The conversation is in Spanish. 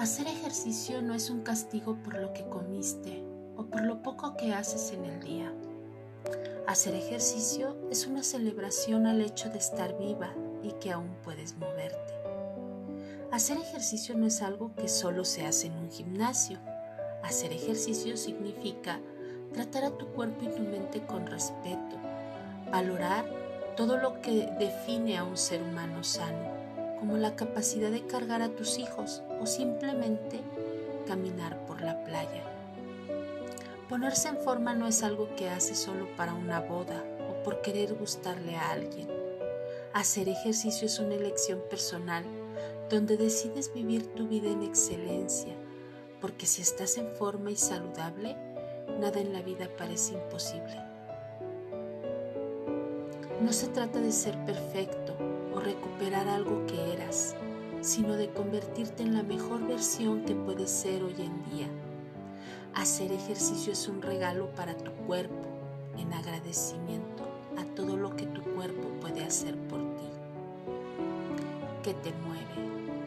Hacer ejercicio no es un castigo por lo que comiste o por lo poco que haces en el día. Hacer ejercicio es una celebración al hecho de estar viva y que aún puedes moverte. Hacer ejercicio no es algo que solo se hace en un gimnasio. Hacer ejercicio significa tratar a tu cuerpo y tu mente con respeto, valorar todo lo que define a un ser humano sano, como la capacidad de cargar a tus hijos o simplemente caminar por la playa. Ponerse en forma no es algo que haces solo para una boda o por querer gustarle a alguien. Hacer ejercicio es una elección personal donde decides vivir tu vida en excelencia, porque si estás en forma y saludable, nada en la vida parece imposible. No se trata de ser perfecto o recuperar algo que eras, sino de convertirte en la mejor versión que puedes ser hoy en día. Hacer ejercicio es un regalo para tu cuerpo en agradecimiento a todo lo que tu cuerpo puede hacer por ti. ¿Qué te mueve?